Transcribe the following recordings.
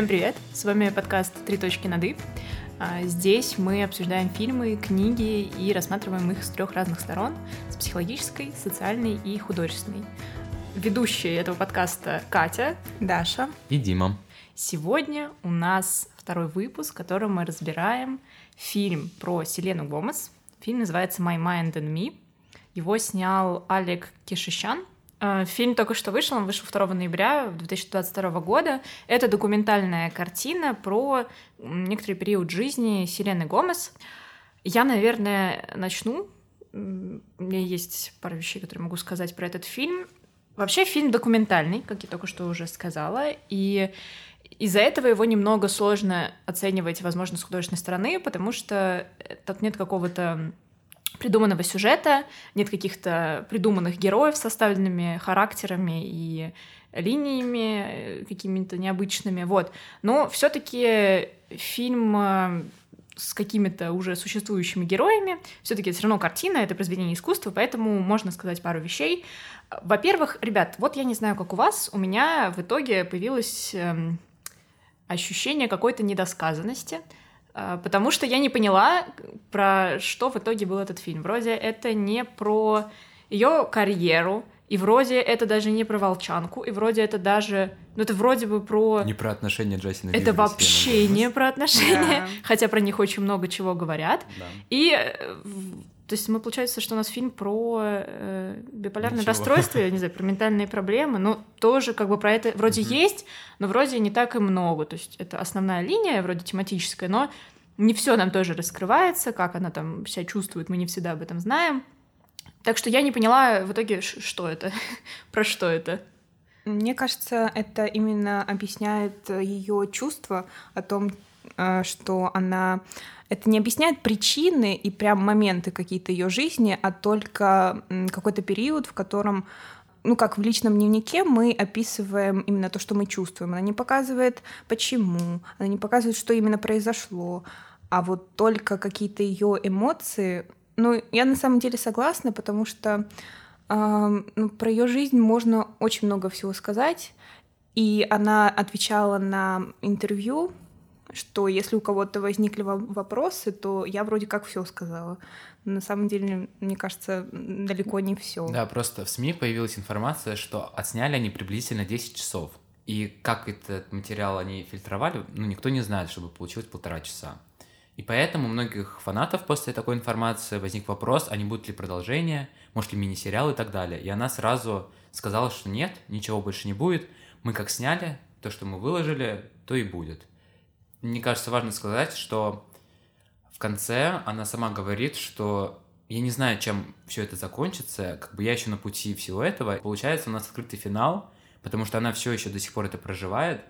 Всем привет! С вами подкаст «Три точки над «и». А, здесь мы обсуждаем фильмы, книги и рассматриваем их с трех разных сторон — с психологической, социальной и художественной. Ведущие этого подкаста Катя, Даша и Дима. Сегодня у нас второй выпуск, в котором мы разбираем фильм про Селену Гомес. Фильм называется «My Mind and Me». Его снял Алек Кишищан, фильм только что вышел, он вышел 2 ноября 2022 года. Это документальная картина про некоторый период жизни Селены Гомес. Я, наверное, начну. У меня есть пара вещей, которые могу сказать про этот фильм. Вообще фильм документальный, как я только что уже сказала, и из-за этого его немного сложно оценивать, возможно, с художественной стороны, потому что тут нет какого-то придуманного сюжета, нет каких-то придуманных героев с составленными характерами и линиями э, какими-то необычными, вот. Но все-таки фильм э, с какими-то уже существующими героями. Все-таки все равно картина, это произведение искусства, поэтому можно сказать пару вещей. Во-первых, ребят, вот я не знаю, как у вас, у меня в итоге появилось эм, ощущение какой-то недосказанности. А, потому что я не поняла, про что в итоге был этот фильм. Вроде это не про ее карьеру, и вроде это даже не про волчанку, и вроде это даже... Ну, это вроде бы про... Не про отношения Джастина Это вообще не про отношения, да. хотя про них очень много чего говорят. Да. И э, то есть мы, получается, что у нас фильм про э, биполярное Ничего. расстройство, я не знаю, про ментальные проблемы, но тоже как бы про это вроде mm-hmm. есть, но вроде не так и много. То есть это основная линия, вроде тематическая, но не все нам тоже раскрывается, как она там себя чувствует, мы не всегда об этом знаем. Так что я не поняла в итоге, что это, про что это. Мне кажется, это именно объясняет ее чувство о том, э, что она это не объясняет причины и прям моменты какие-то ее жизни, а только какой-то период, в котором ну, как в личном дневнике мы описываем именно то, что мы чувствуем. Она не показывает, почему, она не показывает, что именно произошло, а вот только какие-то ее эмоции. Ну, я на самом деле согласна, потому что э, ну, про ее жизнь можно очень много всего сказать. И она отвечала на интервью что если у кого-то возникли вопросы, то я вроде как все сказала. На самом деле, мне кажется, далеко не все. Да, просто в СМИ появилась информация, что отсняли они приблизительно 10 часов. И как этот материал они фильтровали, ну, никто не знает, чтобы получилось полтора часа. И поэтому у многих фанатов после такой информации возник вопрос, а не будет ли продолжение, может ли мини-сериал и так далее. И она сразу сказала, что нет, ничего больше не будет. Мы как сняли, то, что мы выложили, то и будет мне кажется, важно сказать, что в конце она сама говорит, что я не знаю, чем все это закончится, как бы я еще на пути всего этого. Получается, у нас открытый финал, потому что она все еще до сих пор это проживает.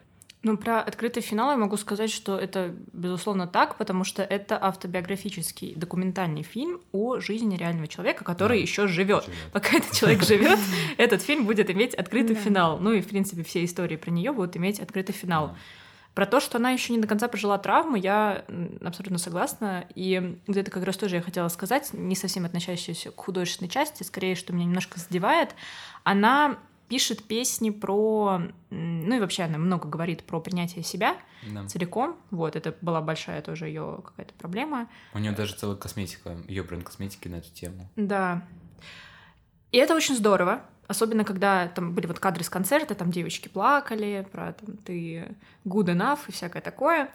Ну, про открытый финал я могу сказать, что это, безусловно, так, потому что это автобиографический документальный фильм о жизни реального человека, который да. еще живет. Пока этот человек живет, этот фильм будет иметь открытый финал. Ну и, в принципе, все истории про нее будут иметь открытый финал. Про то, что она еще не до конца прожила травму, я абсолютно согласна. И где-то как раз тоже я хотела сказать, не совсем относящуюся к художественной части, скорее, что меня немножко задевает. Она пишет песни про... Ну и вообще она много говорит про принятие себя да. целиком. Вот, это была большая тоже ее какая-то проблема. У нее даже целая косметика, ее бренд косметики на эту тему. Да. И это очень здорово, Особенно, когда там были вот кадры с концерта, там девочки плакали про там, ты good enough и всякое такое.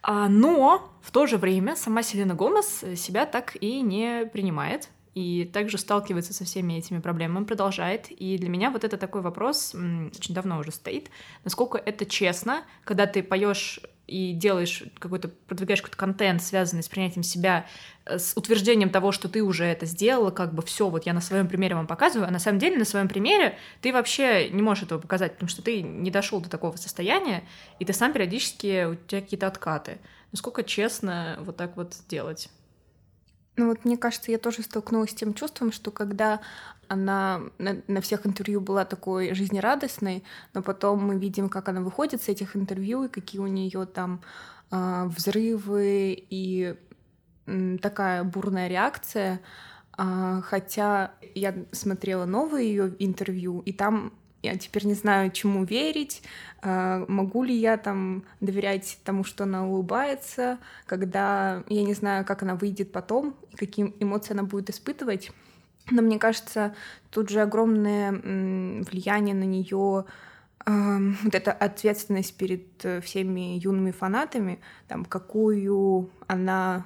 А, но в то же время сама Селена Гомес себя так и не принимает и также сталкивается со всеми этими проблемами, продолжает. И для меня вот это такой вопрос очень давно уже стоит, насколько это честно, когда ты поешь и делаешь какой-то, продвигаешь какой-то контент, связанный с принятием себя, э, с утверждением того, что ты уже это сделала, как бы все, вот я на своем примере вам показываю, а на самом деле на своем примере ты вообще не можешь этого показать, потому что ты не дошел до такого состояния, и ты сам периодически, у тебя какие-то откаты. Насколько честно вот так вот делать? Ну вот мне кажется, я тоже столкнулась с тем чувством, что когда она на, на всех интервью была такой жизнерадостной, но потом мы видим, как она выходит с этих интервью и какие у нее там э, взрывы и э, такая бурная реакция. Э, хотя я смотрела новые ее интервью, и там я теперь не знаю, чему верить, э, могу ли я там доверять тому, что она улыбается, когда я не знаю, как она выйдет потом, и какие эмоции она будет испытывать. Но мне кажется, тут же огромное влияние на нее вот эта ответственность перед э, всеми юными фанатами, там, какую она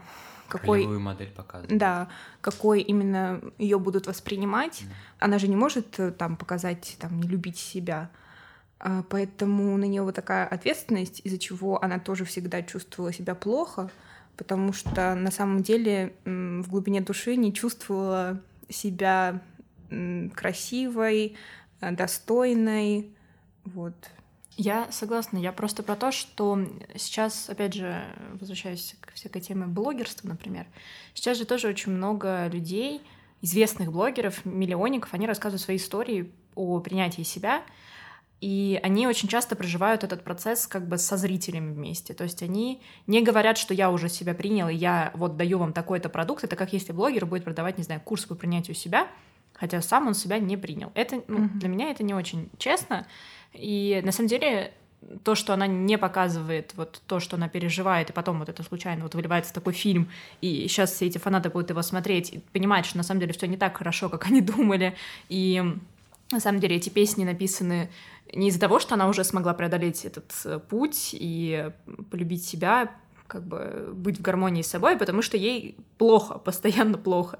какой модель показывает. Да, какой именно ее будут воспринимать. Mm. Она же не может э, там показать, там, не любить себя. А, поэтому на нее вот такая ответственность, из-за чего она тоже всегда чувствовала себя плохо, потому что на самом деле в глубине души не чувствовала себя красивой, э, достойной, вот. Я согласна. Я просто про то, что сейчас, опять же, возвращаясь к всякой теме блогерства, например, сейчас же тоже очень много людей, известных блогеров, миллионников, они рассказывают свои истории о принятии себя, и они очень часто проживают этот процесс как бы со зрителями вместе. То есть они не говорят, что я уже себя принял, и я вот даю вам такой-то продукт. Это как если блогер будет продавать, не знаю, курс по принятию себя, хотя сам он себя не принял. Это ну, mm-hmm. для меня это не очень честно. И на самом деле то, что она не показывает вот то, что она переживает, и потом вот это случайно вот выливается в такой фильм, и сейчас все эти фанаты будут его смотреть и понимать, что на самом деле все не так хорошо, как они думали, и на самом деле эти песни написаны не из-за того, что она уже смогла преодолеть этот э, путь и полюбить себя, как бы быть в гармонии с собой, потому что ей плохо, постоянно плохо.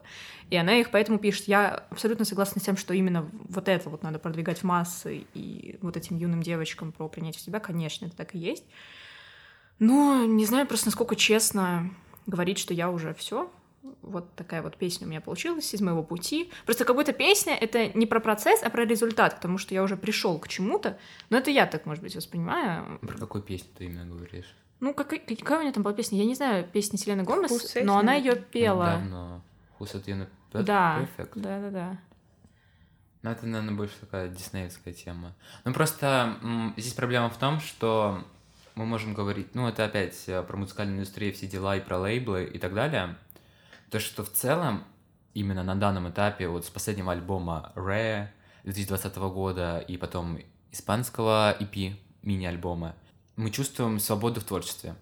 И она их поэтому пишет. Я абсолютно согласна с тем, что именно вот это вот надо продвигать в массы и вот этим юным девочкам про принятие себя, конечно, это так и есть. Но не знаю просто, насколько честно говорить, что я уже все, вот такая вот песня у меня получилась из моего пути. Просто как будто песня — это не про процесс, а про результат, потому что я уже пришел к чему-то. Но это я так, может быть, воспринимаю. Про какую песню ты именно говоришь? Ну, как, какая у нее там была песня? Я не знаю песни Селены Гомес, но она ее пела. Ну, да, но Who's at да, Да, да, да. Ну, это, наверное, больше такая диснеевская тема. Ну, просто здесь проблема в том, что мы можем говорить, ну, это опять э, про музыкальную индустрию, все дела и про лейблы и так далее. То, что в целом, именно на данном этапе, вот с последнего альбома Rare 2020 года и потом испанского EP, мини-альбома, мы чувствуем свободу в творчестве.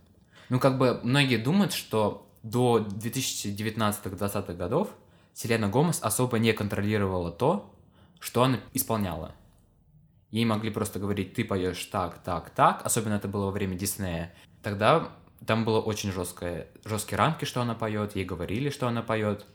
Ну, как бы многие думают, что до 2019-2020 годов Селена Гомес особо не контролировала то, что она исполняла. Ей могли просто говорить, ты поешь так, так, так, особенно это было во время Диснея. Тогда там было очень жесткое, жесткие рамки, что она поет, ей говорили, что она поет.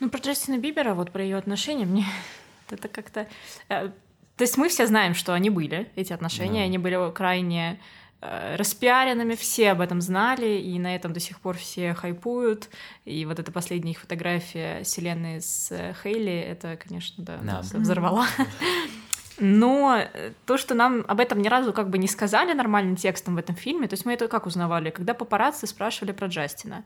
Ну, про Джастина Бибера, вот про ее отношения, мне это как-то... Э, то есть мы все знаем, что они были, эти отношения, да. они были крайне распиаренными, все об этом знали, и на этом до сих пор все хайпуют. И вот эта последняя их фотография Селены с э, Хейли, это, конечно, да, да. взорвала. Но то, что нам об этом ни разу как бы не сказали нормальным текстом в этом фильме, то есть мы это как узнавали? Когда папарацци спрашивали про Джастина.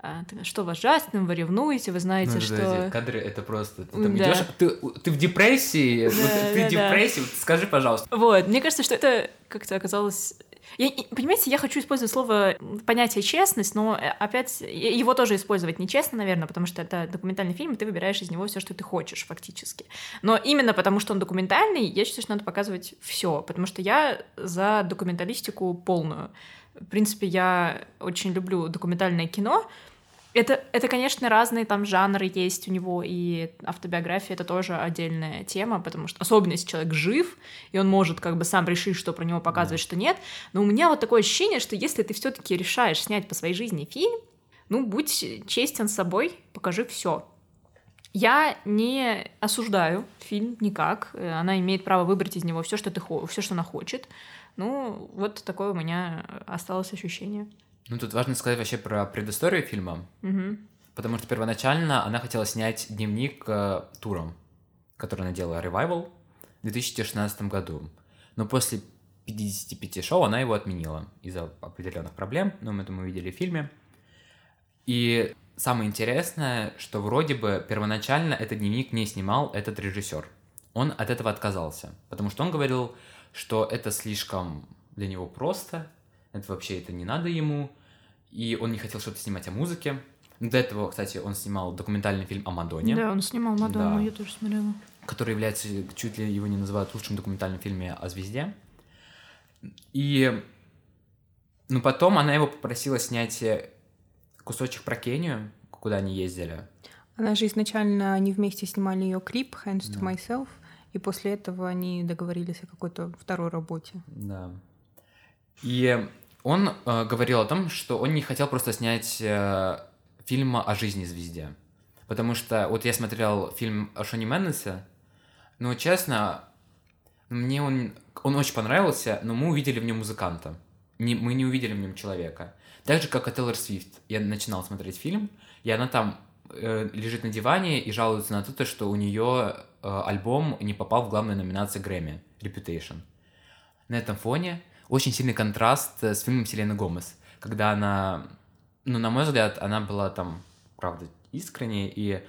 А, что вас с Джастином, вы ревнуете, вы знаете, ну, что... Эти кадры, это просто... Ты, там да. идешь, ты, ты в депрессии, да, вот, ты да, в депрессии, да. скажи, пожалуйста. Вот, мне кажется, что это как-то оказалось я, понимаете, я хочу использовать слово понятие честность, но э, опять его тоже использовать нечестно, наверное, потому что это документальный фильм, и ты выбираешь из него все, что ты хочешь, фактически. Но именно потому, что он документальный, я считаю, что надо показывать все, потому что я за документалистику полную. В принципе, я очень люблю документальное кино, это, это, конечно, разные там жанры есть у него, и автобиография — это тоже отдельная тема, потому что, особенно если человек жив, и он может как бы сам решить, что про него показывать, что нет, но у меня вот такое ощущение, что если ты все таки решаешь снять по своей жизни фильм, ну, будь честен с собой, покажи все. Я не осуждаю фильм никак. Она имеет право выбрать из него все, что ты все, что она хочет. Ну, вот такое у меня осталось ощущение. Ну, тут важно сказать вообще про предысторию фильма, угу. потому что первоначально она хотела снять дневник э, туром, который она делала Revival в 2016 году. Но после 55 шоу она его отменила из-за определенных проблем, но мы это мы видели в фильме. И самое интересное, что вроде бы первоначально этот дневник не снимал этот режиссер. Он от этого отказался, потому что он говорил, что это слишком для него просто, это вообще это не надо ему, и он не хотел что-то снимать о музыке. До этого, кстати, он снимал документальный фильм о Мадонне. Да, он снимал Мадонну, да. я тоже смотрела. который является, чуть ли его не называют лучшим документальным фильме о звезде. И ну, потом она его попросила снять э, кусочек про Кению, куда они ездили. Она же изначально они вместе снимали ее клип Hands to Myself, и после этого они договорились о какой-то второй работе. Да. И он э, говорил о том, что он не хотел просто снять э, фильм о жизни звезде. Потому что вот я смотрел фильм о Шоне Меннесе, но честно, мне он, он очень понравился, но мы увидели в нем музыканта. Не, мы не увидели в нем человека. Так же, как и Тейлор Свифт. Я начинал смотреть фильм, и она там э, лежит на диване и жалуется на то, что у нее э, альбом не попал в главную номинацию Грэмми Reputation. На этом фоне очень сильный контраст с фильмом Селены Гомес, когда она, ну, на мой взгляд, она была там, правда, искренне, и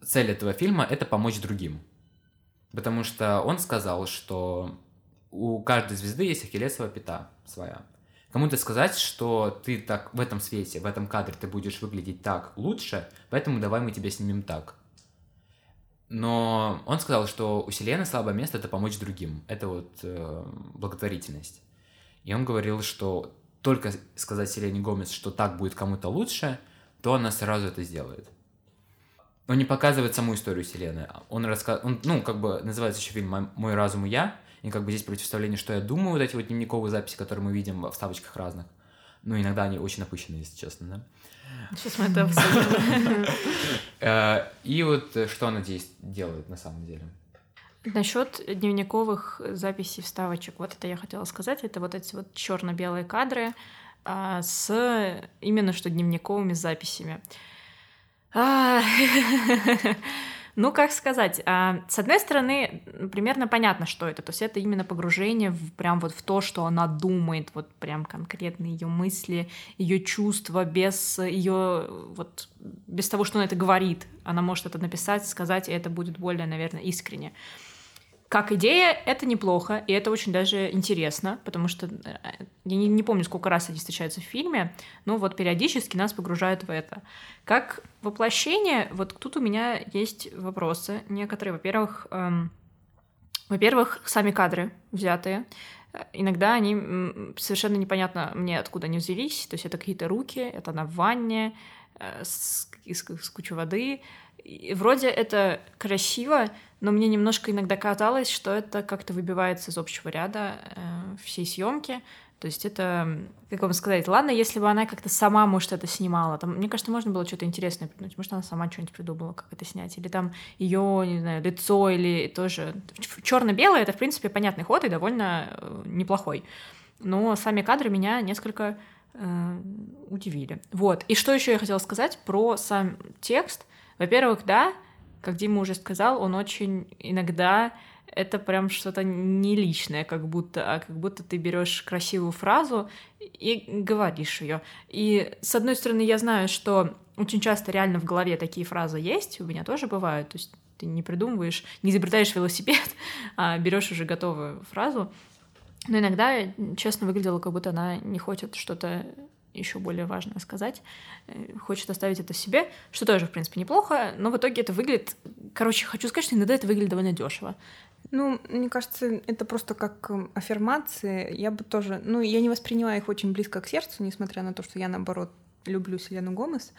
цель этого фильма — это помочь другим. Потому что он сказал, что у каждой звезды есть ахиллесова пята своя. Кому-то сказать, что ты так в этом свете, в этом кадре ты будешь выглядеть так лучше, поэтому давай мы тебя снимем так. Но он сказал, что у Селены слабое место это помочь другим. Это вот э, благотворительность. И он говорил, что только сказать Селене Гомес, что так будет кому-то лучше, то она сразу это сделает. Он не показывает саму историю Селены. Он рассказывает, он, ну, как бы называется еще фильм «Мой разум и я», и как бы здесь противоставление, что я думаю, вот эти вот дневниковые записи, которые мы видим в ставочках разных. Ну, иногда они очень напыщенные, если честно, да. Сейчас мы это обсудим. Э, и вот э, что она здесь делает на самом деле. Насчет дневниковых записей вставочек, вот это я хотела сказать, это вот эти вот черно-белые кадры а, с именно что дневниковыми записями. А, ну, как сказать, а, с одной стороны, примерно понятно, что это, то есть это именно погружение в, прям вот в то, что она думает, вот прям конкретно ее мысли, ее чувства, без ее вот без того, что она это говорит, она может это написать, сказать, и это будет более, наверное, искренне. Как идея, это неплохо, и это очень даже интересно, потому что э, я не, не помню, сколько раз они встречаются в фильме, но вот периодически нас погружают в это. Как воплощение, вот тут у меня есть вопросы некоторые. Во-первых, эм, во-первых, сами кадры взятые. Иногда они совершенно непонятно мне, откуда они взялись. То есть это какие-то руки, это на ванне, э, с, с, с кучей воды. И вроде это красиво, но мне немножко иногда казалось, что это как-то выбивается из общего ряда э, всей съемки. То есть это, как вам сказать, ладно, если бы она как-то сама, может, это снимала. Там, мне кажется, можно было что-то интересное придумать. Может, она сама что-нибудь придумала, как это снять. Или там ее, не знаю, лицо, или тоже... Черно-белое — это, в принципе, понятный ход и довольно э, неплохой. Но сами кадры меня несколько э, удивили. Вот. И что еще я хотела сказать про сам текст. Во-первых, да, как Дима уже сказал, он очень иногда это прям что-то не личное, как будто, а как будто ты берешь красивую фразу и говоришь ее. И с одной стороны, я знаю, что очень часто реально в голове такие фразы есть, у меня тоже бывают, то есть ты не придумываешь, не изобретаешь велосипед, а берешь уже готовую фразу. Но иногда, честно, выглядело, как будто она не хочет что-то еще более важное сказать, э, хочет оставить это себе, что тоже, в принципе, неплохо, но в итоге это выглядит... Короче, хочу сказать, что иногда это выглядит довольно дешево. Ну, мне кажется, это просто как эм, аффирмации. Я бы тоже... Ну, я не восприняла их очень близко к сердцу, несмотря на то, что я, наоборот, люблю Селену Гомес.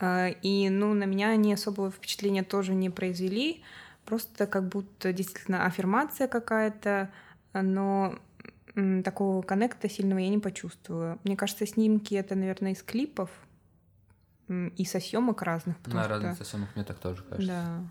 А, и, ну, на меня они особого впечатления тоже не произвели. Просто как будто действительно аффирмация какая-то, но такого коннекта сильного я не почувствую. Мне кажется, снимки это, наверное, из клипов и со съемок разных. На что... разных съемок мне так тоже кажется. Да.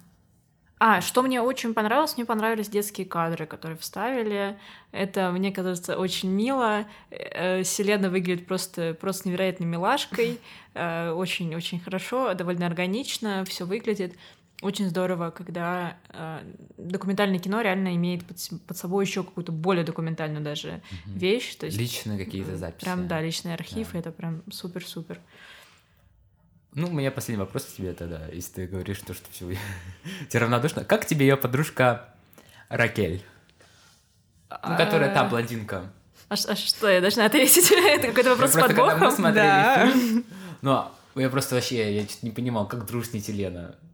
А, что мне очень понравилось, мне понравились детские кадры, которые вставили. Это, мне кажется, очень мило. Э, Селена выглядит просто, просто невероятной милашкой. Очень-очень э, хорошо, довольно органично все выглядит очень здорово, когда э, документальное кино реально имеет под, под собой еще какую-то более документальную даже угу. вещь. То есть личные какие-то записи. Прям, да, личный архив, да. это прям супер-супер. Ну, у меня последний вопрос к тебе тогда, если ты говоришь, то, что все тебе равнодушно. Как тебе ее подружка Ракель? Ну, которая та блондинка. А, а что, я должна ответить? Это какой-то вопрос с подвохом? смотрели фильм, ну, я просто вообще, я не понимал, как дружить Лена. Э,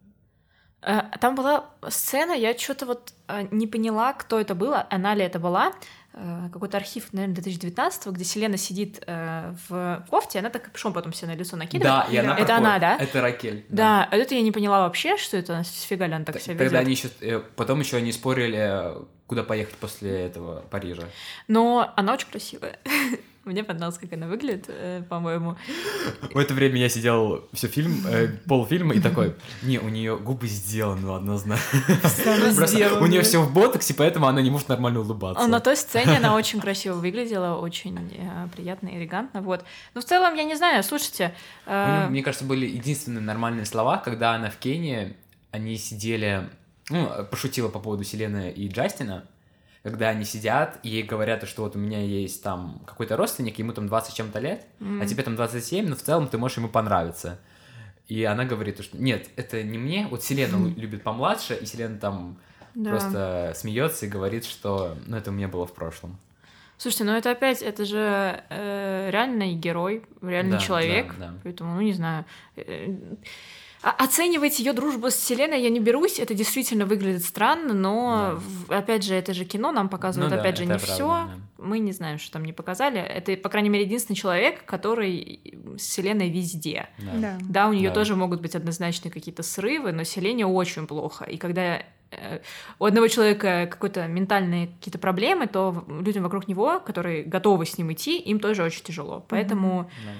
там была сцена, я что-то вот э, не поняла, кто это было, она ли это была. Э, какой-то архив, наверное, 2019 где Селена сидит в кофте, она так капюшон потом себе на лицо накидывает. Да, и она Это проходит. она, да? Это Ракель. Да, это я не поняла вообще, что это, сфига ли она так себя Тогда ведет. они еще... Потом еще они спорили, куда поехать после этого Парижа. Но она очень красивая. Мне понравилось, как она выглядит, э, по-моему. В это время я сидел все фильм, э, полфильма и такой, не, у нее губы сделаны однозначно. Просто у нее все в ботоксе, поэтому она не может нормально улыбаться. На той сцене она очень красиво выглядела, очень э, приятно и элегантно, вот. Но в целом, я не знаю, слушайте... Э, мне кажется, были единственные нормальные слова, когда она в Кении, они сидели, ну, пошутила по поводу Селены и Джастина, когда они сидят, и говорят, что вот у меня есть там какой-то родственник, ему там 20 с чем-то лет, а тебе там 27, но в целом ты можешь ему понравиться. И она говорит, что нет, это не мне, вот Селена лю- любит помладше, и Селена там да. просто смеется и говорит, что ну это у меня было в прошлом. Слушайте, ну это опять, это же э, реальный герой, реальный Да, человек, да, да. поэтому, ну не знаю. э, Оценивать ее дружбу с Вселенной я не берусь, это действительно выглядит странно, но Да. опять же, это же кино, нам показывают, Ну да, опять же, это не правда, все. да. Мы не знаем, что там не показали. Это, по крайней мере, единственный человек, который с Вселенной везде. Да. Да. Да, у нее Да. тоже могут быть однозначные какие-то срывы, но Селене очень плохо. И когда э, у одного человека какой-то ментальные какие-то проблемы, то людям вокруг него, которые готовы с ним идти, им тоже очень тяжело. Поэтому Да.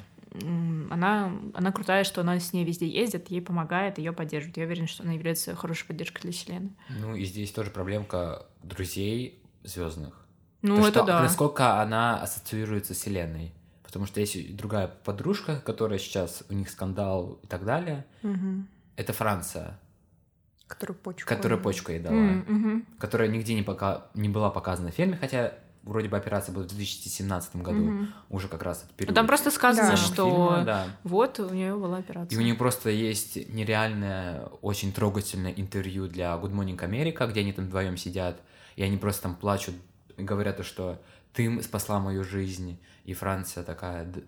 Она, она крутая, что она с ней везде ездит, ей помогает, ее поддерживает. Я уверена, что она является хорошей поддержкой для Селены. Ну и здесь тоже проблемка друзей звездных. Ну, То, это что, да. Насколько она ассоциируется с Вселенной. Потому что есть другая подружка, которая сейчас, у них скандал и так далее. Мгм. Это Франция, Которую почку. которая почку ей дала. Мгм. Которая нигде не, пока, не была показана в фильме, хотя вроде бы операция была в 2017 году. Мгм. Уже как раз этот Ну, период. Там просто сказано, Да. что фильма, да. вот у нее была операция. И у нее просто есть нереальное, очень трогательное интервью для Good Morning America, где они там вдвоем сидят, и они просто там плачут говорят, то, что ты спасла мою жизнь, и Франция такая, «Да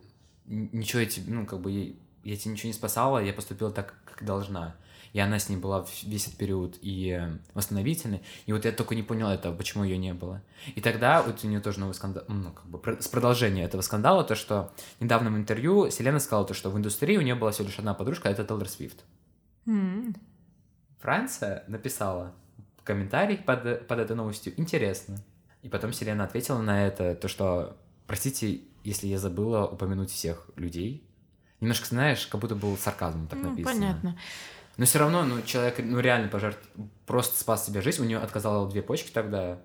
н- ничего тебе, ну, как бы, я, я тебе ничего не спасала, я поступила так, как должна. И она с ней была весь этот период и э, восстановительный. И вот я только не понял этого, почему ее не было. И тогда вот у нее тоже новый скандал, ну, как бы с продолжения этого скандала, то, что в недавнем интервью Селена сказала то, что в индустрии у нее была всего лишь одна подружка, а это Тейлор Свифт. М. Франция написала комментарий под, под этой новостью «Интересно». И потом Селена ответила на это, то, что «Простите, если я забыла упомянуть всех людей». Немножко, знаешь, как будто был сарказм так Ну, написано. понятно. Но все равно, ну, человек, ну, реально пожертв... просто спас себе жизнь. У нее отказало две почки тогда.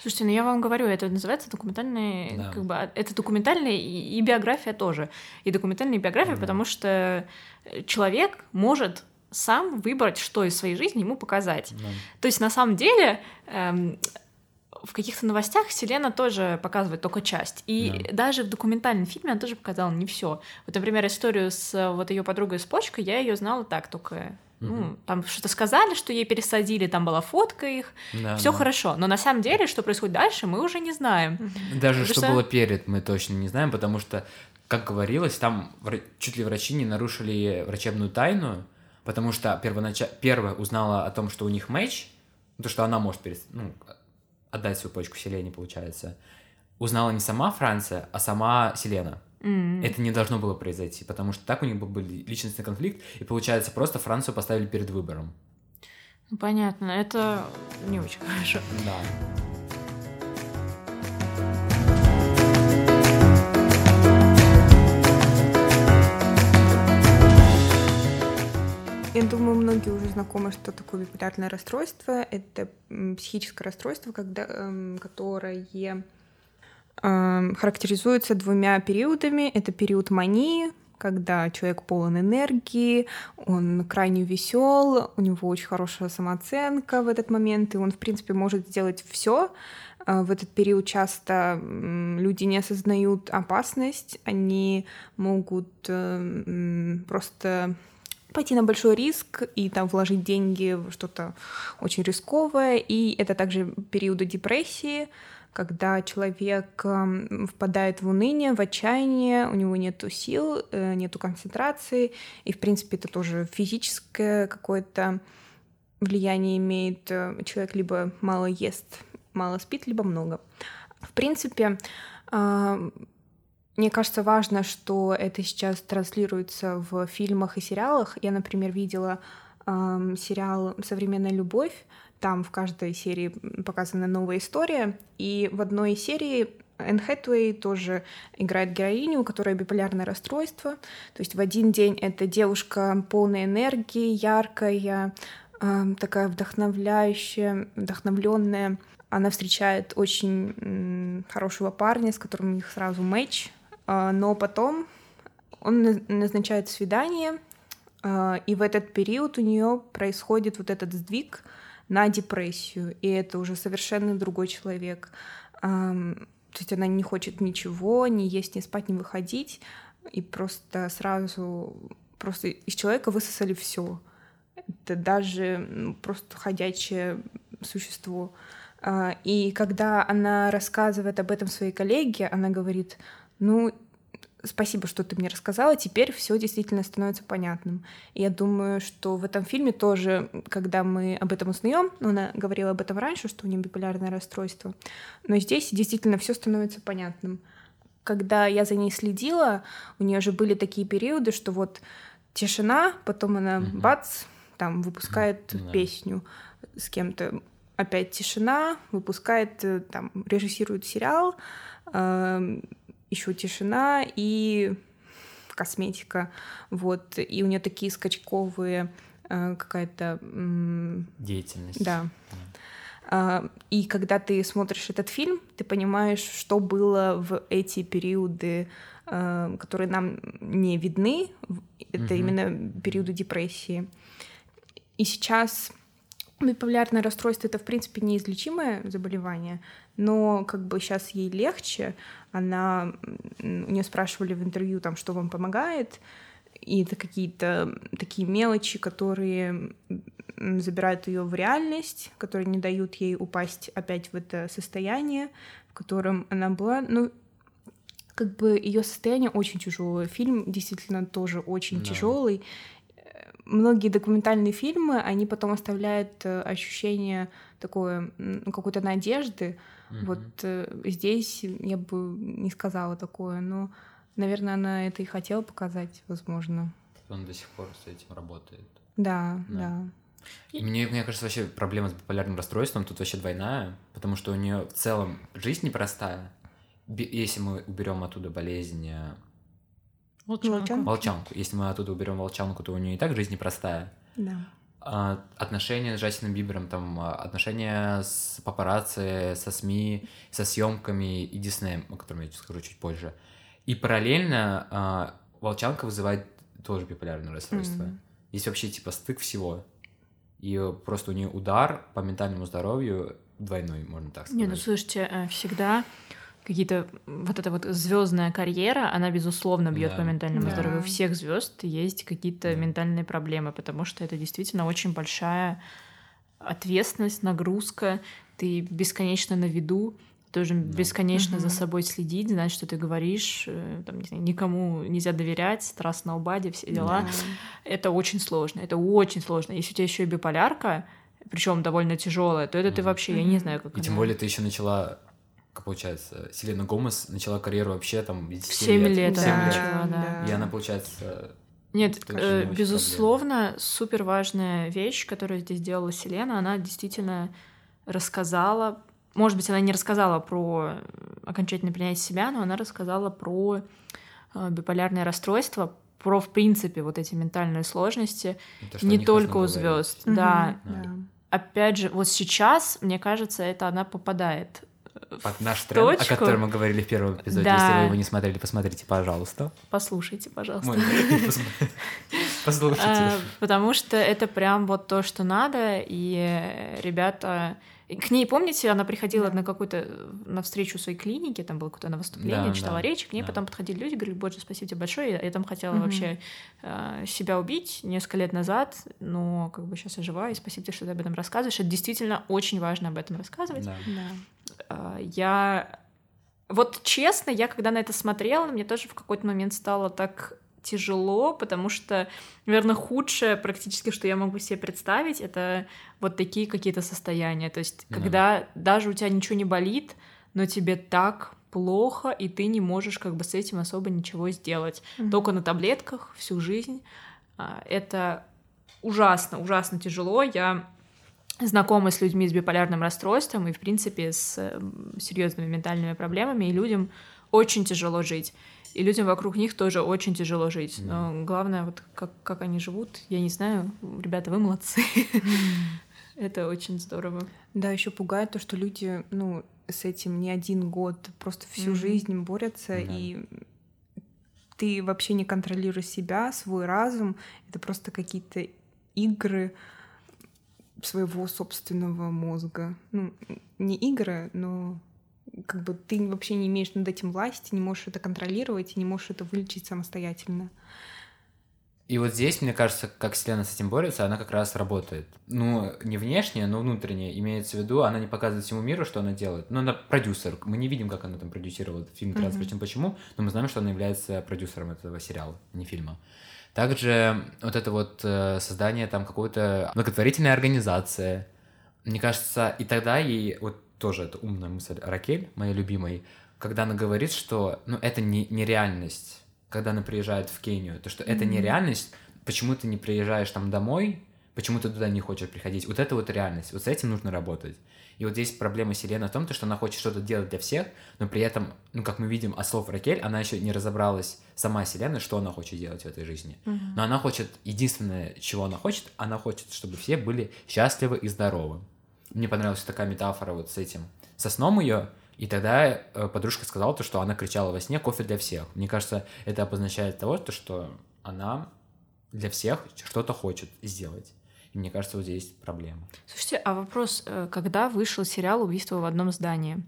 Слушайте, ну я вам говорю, это называется документальный, Да. как бы, а, это документальная и, и биография тоже. И документальная и биография, Мгм. потому что э, человек может сам выбрать, что из своей жизни ему показать. Ну, То есть на самом деле эм, в каких-то новостях Селена тоже показывает только часть. И Да. даже в документальном фильме она тоже показала не все. Вот, например, историю с э, вот ее подругой с почкой, я ее знала так только. Ну, Мгм. там что-то сказали, что ей пересадили, там была фотка их, да, все да. хорошо. Но на самом деле, что происходит дальше, мы уже не знаем. Даже Потому что что- было перед, мы точно не знаем, потому что, как говорилось, там чуть ли врачи не нарушили врачебную тайну, потому что первонач... первая узнала о том, что у них матч, то, что она может перес- ну, отдать свою почку Селене, получается. Узнала не сама Франция, а сама Селена. М. Это не должно было произойти, потому что так у них был был личностный конфликт, и получается просто Францию поставили перед выбором. Ну, Понятно, это не очень хорошо. Да. Я думаю, многие уже знакомы, что такое биполярное расстройство. Это психическое расстройство, когда, эм, которое эм, характеризуется двумя периодами. Это период мании, когда человек полон энергии, он крайне весел, у него очень хорошая самооценка в этот момент, и он, в принципе, может сделать все. В этот период часто люди не осознают опасность, они могут эм, просто пойти на большой риск и там вложить деньги в что-то очень рисковое. И это также периоды депрессии, когда человек эм, впадает в уныние, в отчаяние, у него нет сил, э, нету концентрации, и, в принципе, это тоже физическое какое-то влияние имеет э, человек либо мало ест, мало спит, либо много. В принципе, э, мне кажется, важно, что это сейчас транслируется в фильмах и сериалах. Я, например, видела э, сериал «Современная любовь». Там в каждой серии показана новая история. И в одной серии Энн Хэтуэй тоже играет героиню, у которой биполярное расстройство. То есть в один день это девушка полная энергии, яркая, э, такая вдохновляющая, вдохновленная. Она встречает очень хорошего парня, с которым у них сразу матч. А, но потом он назначает свидание, а, и в этот период у нее происходит вот этот сдвиг на депрессию, и это уже совершенно другой человек. То есть она не хочет ничего, не есть, не спать, не выходить, и просто сразу просто из человека высосали все. Это даже просто ходячее существо. А, и когда она рассказывает об этом своей коллеге, она говорит, ну, спасибо, что ты мне рассказала, теперь все действительно становится понятным. Я думаю, что в этом фильме тоже, когда мы об этом узнаем, ну, она говорила об этом раньше, что у нее биполярное расстройство, но здесь действительно все становится понятным. Когда я за ней следила, у нее же были такие периоды, что вот тишина, потом она mm-hmm. бац, там выпускает mm-hmm. песню с кем-то, опять тишина, выпускает, э, там режиссирует сериал, эм, еще тишина и косметика, вот, и у нее такие скачковые э, какая-то... Деятельность. Да. Uh, и когда ты смотришь этот фильм, ты понимаешь, что было в эти периоды, uh, которые нам не видны. Это uh-huh. именно периоды депрессии. И сейчас биполярное расстройство это в принципе неизлечимое заболевание, но как бы сейчас ей легче. Она, у нее спрашивали в интервью, там, что вам помогает, и это какие-то такие мелочи, которые забирают ее в реальность, которые не дают ей упасть опять в это состояние, в котором она была. Ну, как бы ее состояние очень тяжелое. Фильм действительно тоже очень да. тяжелый. Многие документальные фильмы, они потом оставляют э, ощущение такое, ну, какой-то надежды, Mm-hmm. Вот э, здесь я бы не сказала такое, но, наверное, она это и хотела показать, возможно. Он до сих пор с этим работает. Да, да. да. И мне, мне кажется, вообще проблема с биполярным расстройством тут вообще двойная, потому что у нее в целом жизнь непростая. Если мы уберем оттуда болезнь волчанку. волчанку, если мы оттуда уберем волчанку, то у нее и так жизнь непростая. Да. А, отношения с Джастином Бибером, там а, отношения с папарацци, со СМИ, со съемками и Диснеем, о котором я скажу чуть позже. И параллельно а, Волчанка вызывает тоже биполярное расстройство. Mm-hmm. Есть вообще типа стык всего. И просто у нее удар по ментальному здоровью двойной, можно так сказать. Не, ну слушайте, э, всегда какие-то вот эта вот звездная карьера, она безусловно бьет да. по ментальному да. здоровью. У всех звезд есть какие-то да. ментальные проблемы, потому что это действительно очень большая ответственность, нагрузка. Ты бесконечно на виду, тоже да. бесконечно угу. за собой следить, знать, что ты говоришь, э, там, не знаю, никому нельзя доверять, страст на убаде, все дела. Да. Это очень сложно, это очень сложно. Если у тебя еще и биполярка, причем довольно тяжелая, то это ты вообще, я не знаю, как. И тем более ты еще начала как получается, Селена Гомес начала карьеру вообще там 10 7 лет. лет, да, лет. Начала, да. И она, получается... Нет, э, безусловно, супер важная вещь, которую здесь сделала Селена, она действительно рассказала, может быть, она не рассказала про окончательное принятие себя, но она рассказала про э, биполярное расстройство, про, в принципе, вот эти ментальные сложности, Это, не только у звезд. Да. да. Опять же, вот сейчас, мне кажется, это она попадает под наш тренд, точку. о котором мы говорили в первом эпизоде. Да. Если вы его не смотрели, посмотрите, пожалуйста. Послушайте, пожалуйста. Послушайте. А, потому что это прям вот то, что надо, и ребята... К ней, помните, она приходила на какую-то на встречу в своей клинике, там было какое-то на выступление, читала речь, к ней потом подходили люди, говорили, боже, спасибо тебе большое, я, там хотела вообще а, себя убить несколько лет назад, но как бы сейчас я жива, и спасибо тебе, что ты об этом рассказываешь. Это действительно очень важно об этом рассказывать. Да. А, я... Вот честно, я когда на это смотрела, мне тоже в какой-то момент стало так тяжело, потому что, наверное, худшее практически, что я могу себе представить, это вот такие какие-то состояния. То есть, Да. когда даже у тебя ничего не болит, но тебе так плохо, и ты не можешь как бы с этим особо ничего сделать. Мгм. Только на таблетках всю жизнь. А, Это ужасно, ужасно тяжело. Я знакома с людьми с биполярным расстройством и, в принципе, с серьезными ментальными проблемами, и людям очень тяжело жить. И людям вокруг них тоже очень тяжело жить. Но главное, вот как, как они живут, я не знаю. Ребята, вы молодцы. Это очень здорово. Да, еще пугает то, что люди, ну, с этим не один год, просто всю Мгм. жизнь борются, Да. и ты вообще не контролируешь себя, свой разум. Это просто какие-то игры своего собственного мозга. Ну, не игры, но как бы ты вообще не имеешь над этим власти, не можешь это контролировать и не можешь это вылечить самостоятельно. И вот здесь, мне кажется, как Вселенная с этим борется, она как раз работает. Ну, не внешне, но внутренне. Имеется в виду, она не показывает всему миру, что она делает. Ну, она продюсер. Мы не видим, как она там продюсировала фильм «13 Мгм. причин почему», но мы знаем, что она является продюсером этого сериала, а не фильма. Также вот это вот э, создание там какой-то благотворительной организации. Мне кажется, и тогда ей, вот тоже это умная мысль Ракель, моей любимой, когда она говорит, что ну, это не, не реальность, когда она приезжает в Кению, то что это не Мгм. реальность, почему ты не приезжаешь там домой, почему ты туда не хочешь приходить. Вот это вот реальность, вот с этим нужно работать. И вот здесь проблема Селены в том, то, что она хочет что-то делать для всех, но при этом, ну, как мы видим от слов Ракель, она еще не разобралась сама Селена, что она хочет делать в этой жизни. Но она хочет, единственное, чего она хочет, она хочет, чтобы все были счастливы и здоровы. Мне понравилась такая метафора вот с этим, со сном ее, и тогда э, подружка сказала то, что она кричала во сне «кофе для всех». Мне кажется, это обозначает того, то, что она для всех что-то хочет сделать. И мне кажется, вот здесь есть проблема. Слушайте, а вопрос, э, когда вышел сериал «Убийство в одном здании»?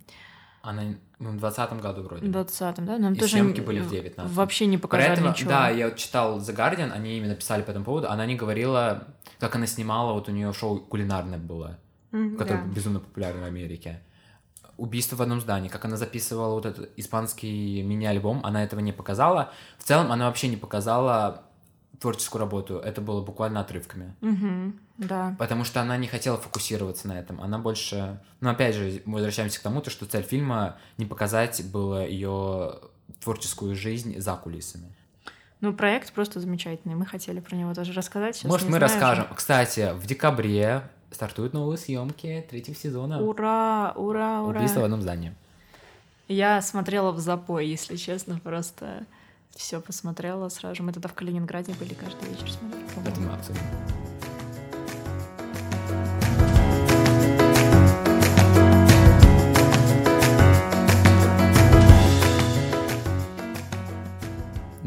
Она ну, в 20 году вроде. В 20-м, да? Нам И тоже съемки были в 19-м. Вообще не показали этого- ничего. Да, я читал The Guardian, они именно писали по этому поводу, она не говорила, как она снимала, вот у нее шоу кулинарное было. Мгм, который да. безумно популярен в Америке. Убийство в одном здании, как она записывала вот этот испанский мини-альбом, она этого не показала. В целом она вообще не показала творческую работу, это было буквально отрывками. Мгм, да. Потому что она не хотела фокусироваться на этом. Она больше... Ну, опять же, мы возвращаемся к тому, то, что цель фильма не показать было ее творческую жизнь за кулисами. Ну, проект просто замечательный. Мы хотели про него тоже рассказать. Сейчас Может, мы знаю расскажем. же. Кстати, в декабре стартуют новые съемки третьего сезона Ура, ура, ура. «Убийство в одном здании». Я смотрела в запой, если честно, просто все посмотрела сразу же. Мы тогда в Калининграде были каждый вечер смотрели. Это мы обсудим.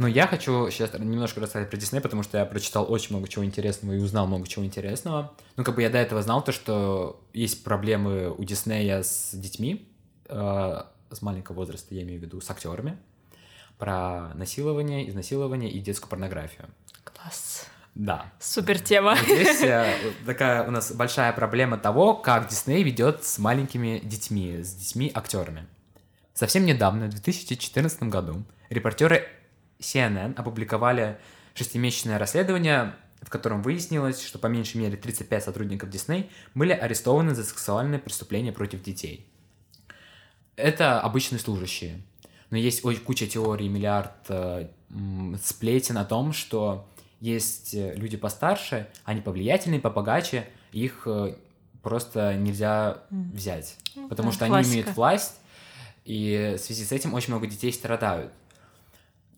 Но я хочу сейчас немножко рассказать про Дисней, потому что я прочитал очень много чего интересного и узнал много чего интересного. Ну, как бы я до этого знал то, что есть проблемы у Диснея с детьми, э, с маленького возраста, я имею в виду, с актерами, про насилование, изнасилование и детскую порнографию. Класс. Да. Супер тема. Вот Здесь э, такая у нас большая проблема того, как Дисней ведет с маленькими детьми, с детьми-актерами. Совсем недавно, в 2014 году, репортеры CNN опубликовали шестимесячное расследование, в котором выяснилось, что по меньшей мере 35 сотрудников Дисней были арестованы за сексуальные преступления против детей. Это обычные служащие. Но есть куча теорий, миллиард э, сплетен о том, что есть э, люди постарше, они повлиятельные, побогаче, их э, просто нельзя взять, Ну потому что они классика. имеют власть, и в связи с этим очень много детей страдают.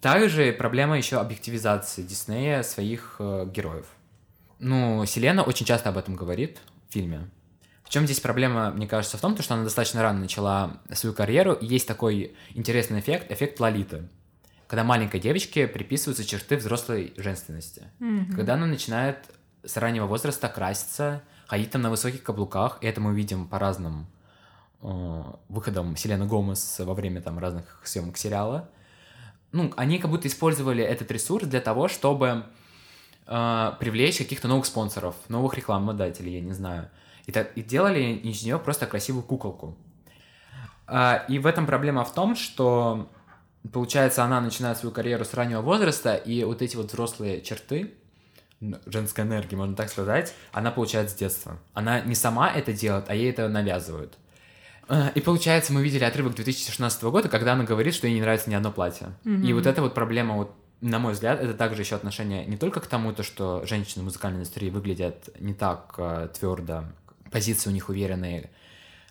Также проблема еще объективизации Диснея своих э, героев. Ну, Селена очень часто об этом говорит в фильме. В чем здесь проблема, мне кажется, в том, то, что она достаточно рано начала свою карьеру, и есть такой интересный эффект, эффект Лолиты, когда маленькой девочке приписываются черты взрослой женственности. Мгм. Когда она начинает с раннего возраста краситься, ходить там на высоких каблуках, и это мы видим по разным э, выходам Селены Гомес во время там разных съемок сериала. Ну, они как будто использовали этот ресурс для того, чтобы э, привлечь каких-то новых спонсоров, новых рекламодателей, я не знаю. И, так, и делали из нее просто красивую куколку. А, и в этом проблема в том, что получается, она начинает свою карьеру с раннего возраста, и вот эти вот взрослые черты, женской энергии, можно так сказать, она получает с детства. Она не сама это делает, а ей это навязывают. Э, и получается, мы видели отрывок 2016 года, когда она говорит, что ей не нравится ни одно платье. Mm-hmm. И вот эта вот проблема, вот, на мой взгляд, это также еще отношение не только к тому, то, что женщины в музыкальной индустрии выглядят не так э, твердо, позиции у них уверенные,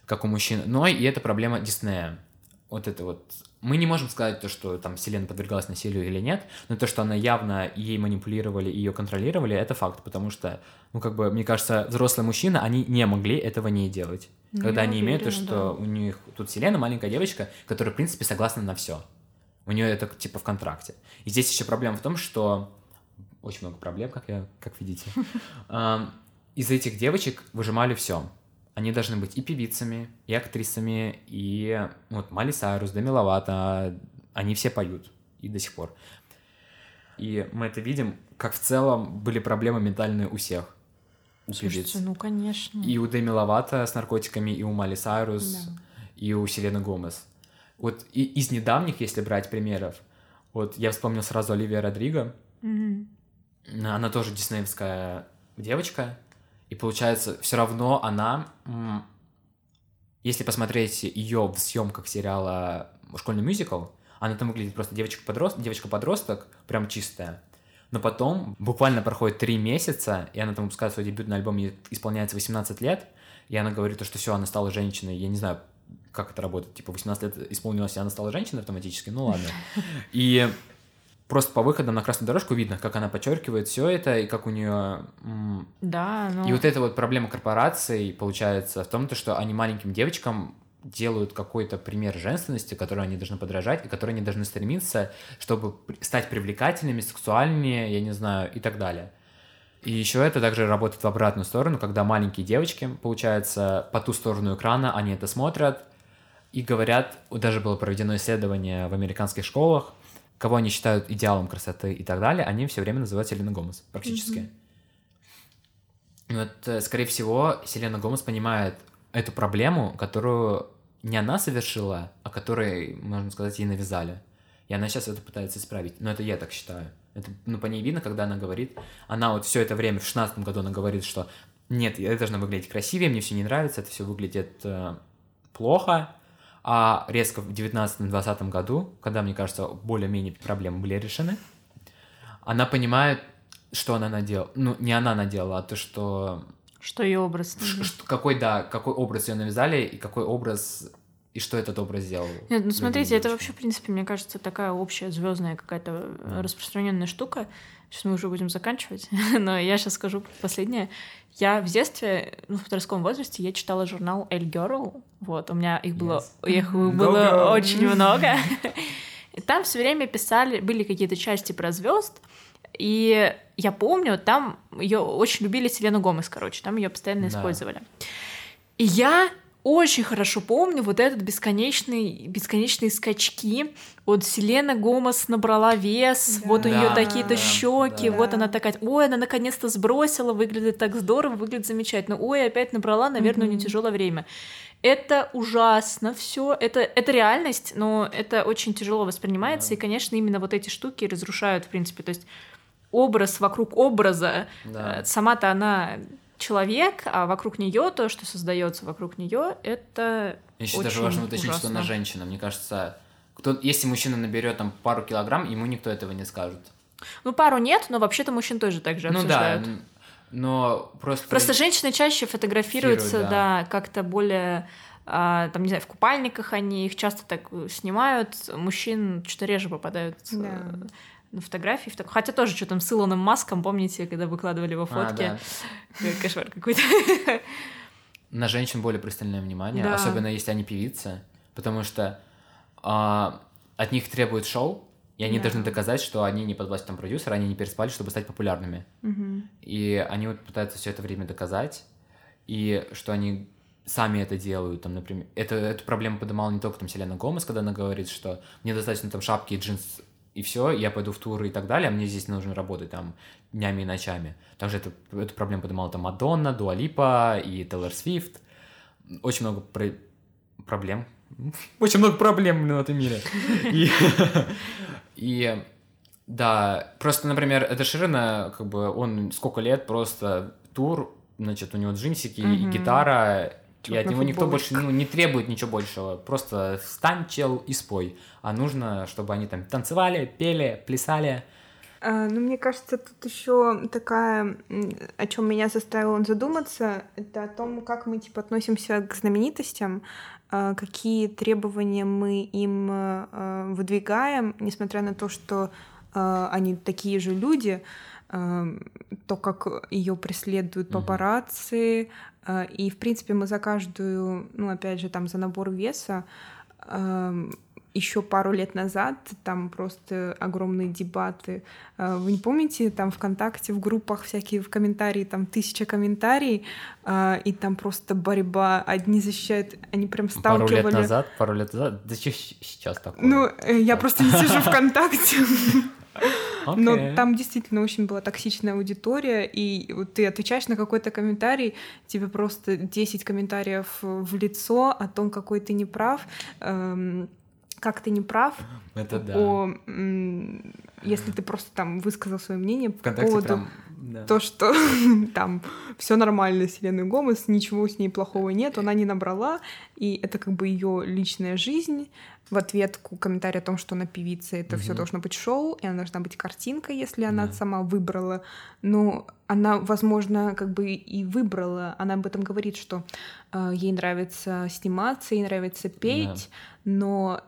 как у мужчин, но и это проблема Диснея. Вот это вот мы не можем сказать то, что там Селена подвергалась насилию или нет, но то, что она явно ей манипулировали и ее контролировали, это факт, потому что, ну, как бы, мне кажется, взрослые мужчины, они не могли этого не делать. Ну, когда они уверена, имеют то, что да. у них тут Селена маленькая девочка, которая, в принципе, согласна на все. У нее это типа в контракте. И здесь еще проблема в том, что очень много проблем, как я, как видите. Из этих девочек выжимали все они должны быть и певицами, и актрисами, и вот Мали Сайрус, Деми Ловато, они все поют и до сих пор. И мы это видим, как в целом были проблемы ментальные у всех. У Слушайте, певиц. ну конечно. И у Деми Ловато с наркотиками, и у Мали Сайрус, да. и у Селены Гомес. Вот и из недавних, если брать примеров, вот я вспомнил сразу Оливия Родриго. Угу. Она тоже диснеевская девочка, и получается, все равно она, если посмотреть ее в съемках сериала «Школьный мюзикл», она там выглядит просто девочка-подросток, девочка-подросток, прям чистая. Но потом буквально проходит три месяца, и она там выпускает свой дебютный альбом, ей исполняется 18 лет, и она говорит, что все, она стала женщиной. Я не знаю, как это работает. Типа 18 лет исполнилось, и она стала женщиной автоматически. Ну ладно. И просто по выходам на красную дорожку видно, как она подчеркивает все это и как у нее. Да, ну... И вот эта вот проблема корпораций получается в том, то, что они маленьким девочкам делают какой-то пример женственности, который они должны подражать, и который они должны стремиться, чтобы стать привлекательными, сексуальнее, я не знаю, и так далее. И еще это также работает в обратную сторону, когда маленькие девочки, получается, по ту сторону экрана, они это смотрят и говорят, даже было проведено исследование в американских школах, кого они считают идеалом красоты и так далее, они все время называют Селена Гомес, практически. Mm-hmm. Вот, э, скорее всего, Селена Гомес понимает эту проблему, которую не она совершила, а которой, можно сказать, ей навязали. И она сейчас это пытается исправить. Но это я так считаю. Это, ну, по ней видно, когда она говорит, она вот все это время, в 16 году она говорит, что нет, я должна выглядеть красивее, мне все не нравится, это все выглядит э, плохо, а резко в 19-20 году, когда, мне кажется, более-менее проблемы были решены, она понимает, что она наделала. Ну, не она наделала, а то, что... Что ее образ. Ш- какой, да, какой образ ее навязали, и какой образ и что этот образ сделал? Нет, ну смотрите, это вообще, в принципе, мне кажется, такая общая звездная какая-то да. распространенная штука. Сейчас мы уже будем заканчивать, но я сейчас скажу последнее. Я в детстве, ну, в подростковом возрасте, я читала журнал Elle Girl. Вот, у меня их было, yes. их было очень много. И там все время писали, были какие-то части про звезд. И я помню, там ее очень любили Селену Гомес, короче, там ее постоянно да. использовали. И я очень хорошо помню вот этот бесконечный, бесконечные скачки. Вот Селена Гомес набрала вес, да. вот у нее такие-то да, щеки, да. вот она такая, ой, она наконец-то сбросила, выглядит так здорово, выглядит замечательно. Ой, опять набрала, наверное, mm-hmm. у нее тяжелое время. Это ужасно, все, это, это реальность, но это очень тяжело воспринимается, да. и, конечно, именно вот эти штуки разрушают, в принципе, то есть образ вокруг образа, да. Э, сама-то она человек, а вокруг нее то, что создается вокруг нее, это Еще очень даже важно уточнить, ужасно. что она женщина. Мне кажется, кто, если мужчина наберет там пару килограмм, ему никто этого не скажет. Ну, пару нет, но вообще-то мужчин тоже так же обсуждают. Ну да, но просто... Просто женщины чаще фотографируются, да, да как-то более а, там, не знаю, в купальниках они их часто так снимают, мужчин что-то реже попадают да на фотографии. Хотя тоже что там с Илоном Маском, помните, когда выкладывали его а, фотки? А, да. Кошмар какой-то. На женщин более пристальное внимание, да. особенно если они певицы, потому что а, от них требует шоу, и они да. должны доказать, что они не под властью там продюсера, они не переспали, чтобы стать популярными. Угу. И они вот пытаются все это время доказать, и что они сами это делают, там, например, это, эту проблему поднимала не только там Селена Гомес, когда она говорит, что мне достаточно там шапки и джинс и все, я пойду в туры и так далее, а мне здесь нужно работать там днями и ночами. Также эту, эту проблему поднимала там Мадонна, Дуалипа и Тейлор Свифт. Очень много про проблем очень много проблем блин, в этом мире. И, и да, просто, например, это Ширина, как бы он сколько лет просто тур, значит, у него джинсики и гитара, и от него никто больше ну, не требует ничего большего. Просто встань, чел, и спой. А нужно, чтобы они там танцевали, пели, плясали. А, ну, мне кажется, тут еще такая, о чем меня заставило задуматься, это о том, как мы типа относимся к знаменитостям, а, какие требования мы им а, выдвигаем, несмотря на то, что они такие же люди, то, как ее преследуют папарацци, и, в принципе, мы за каждую, ну, опять же, там, за набор веса еще пару лет назад там просто огромные дебаты. А, вы не помните, там ВКонтакте, в группах всякие в комментарии, там тысяча комментариев, а, и там просто борьба. Одни защищают, они прям сталкивали... Пару лет назад, пару лет назад, да сейчас такое? Ну, э, я просто не сижу ВКонтакте. Okay. Но там действительно очень была токсичная аудитория, и ты отвечаешь на какой-то комментарий, тебе просто 10 комментариев в лицо о том, какой ты неправ. Эм, как ты не прав. Это да. О, если ты просто там высказал свое мнение по поводу прям, да. то, что там все нормально с Еленой Гомес, ничего с ней плохого нет, она не набрала, и это как бы ее личная жизнь. В ответку комментарий о том, что она певица, это угу. все должно быть шоу, и она должна быть картинка, если она да. сама выбрала. Но она, возможно, как бы и выбрала. Она об этом говорит, что э, ей нравится сниматься, ей нравится петь, да. но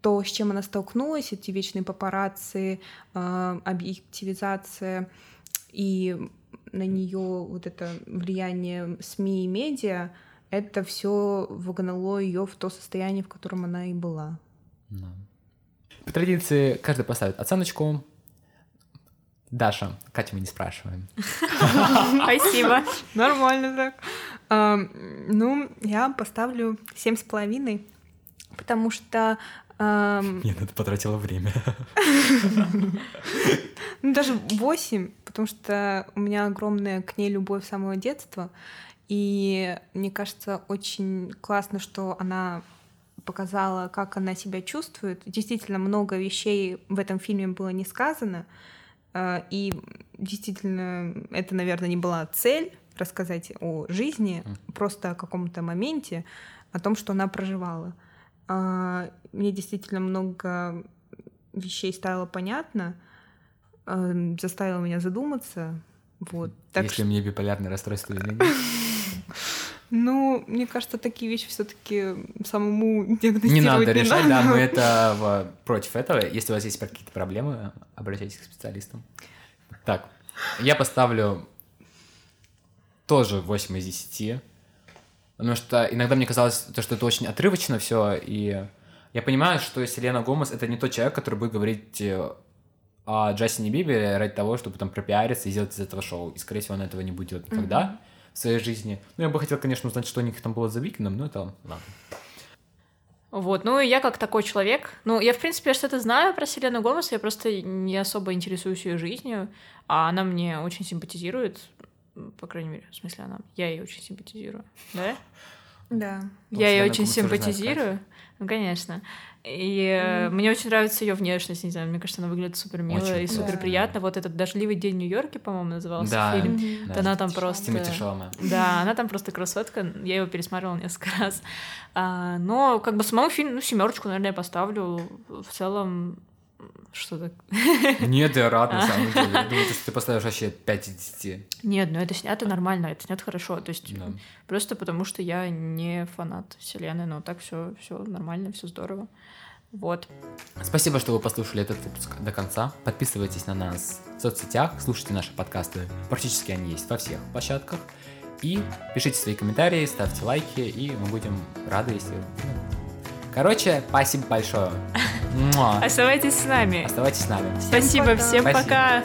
то, с чем она столкнулась, эти вечные папарацци, э, объективизация и на нее вот это влияние СМИ и медиа, это все вогнало ее в то состояние, в котором она и была. Да. По традиции каждый поставит оценочку. Даша, Катя мы не спрашиваем. Спасибо. Нормально так. Ну, я поставлю семь с половиной, потому что нет, это потратила время. Ну, даже восемь, потому что у меня огромная к ней любовь с самого детства. И мне кажется, очень классно, что она показала, как она себя чувствует. Действительно, много вещей в этом фильме было не сказано. А, и действительно, это, наверное, не была цель рассказать о жизни, просто о каком-то моменте, о том, что она проживала. А, мне действительно много вещей стало понятно, а, заставило меня задуматься. Вот. Так Если что... мне биполярное расстройство или нет? Ну, мне кажется, такие вещи все-таки самому диагностировать не надо не решать, надо. да, мы это против этого. Если у вас есть какие-то проблемы, обращайтесь к специалистам. Так, я поставлю тоже 8 из 10. Потому что иногда мне казалось, то, что это очень отрывочно все, и я понимаю, что Селена Гомес это не тот человек, который будет говорить э, о Джастине Бибере ради того, чтобы там пропиариться и сделать из этого шоу. И, скорее всего, он этого не будет никогда mm-hmm. в своей жизни. Ну, я бы хотел, конечно, узнать, что у них там было за Викингом, но это ладно. Вот, ну и я как такой человек, ну я в принципе что-то знаю про Селену Гомес, я просто не особо интересуюсь ее жизнью, а она мне очень симпатизирует, по крайней мере, в смысле она, я ей очень симпатизирую, да? Да. Я ей очень симпатизирую, ну конечно. И mm. мне очень нравится ее внешность, не знаю, мне кажется, она выглядит супер мило и супер приятно. Да. Вот этот дождливый день в Нью-Йорке, по-моему, назывался да, фильм. Mm-hmm. Да, она там просто. Да, она там просто красотка. Я его пересматривала несколько раз. А, но как бы самому фильм, ну семерочку, наверное, я поставлю. В целом что так? Нет, я рад, на самом деле. Я думаю, что ты поставишь вообще 5 из 10. Нет, ну это снято нормально, это снято хорошо. То есть да. просто потому, что я не фанат вселенной, но так все все нормально, все здорово. Вот. Спасибо, что вы послушали этот выпуск до конца. Подписывайтесь на нас в соцсетях, слушайте наши подкасты. Практически они есть во всех площадках. И пишите свои комментарии, ставьте лайки, и мы будем рады, если... Короче, спасибо большое. Оставайтесь с нами. Оставайтесь с нами. Всем Спасибо, пока. всем Спасибо. пока.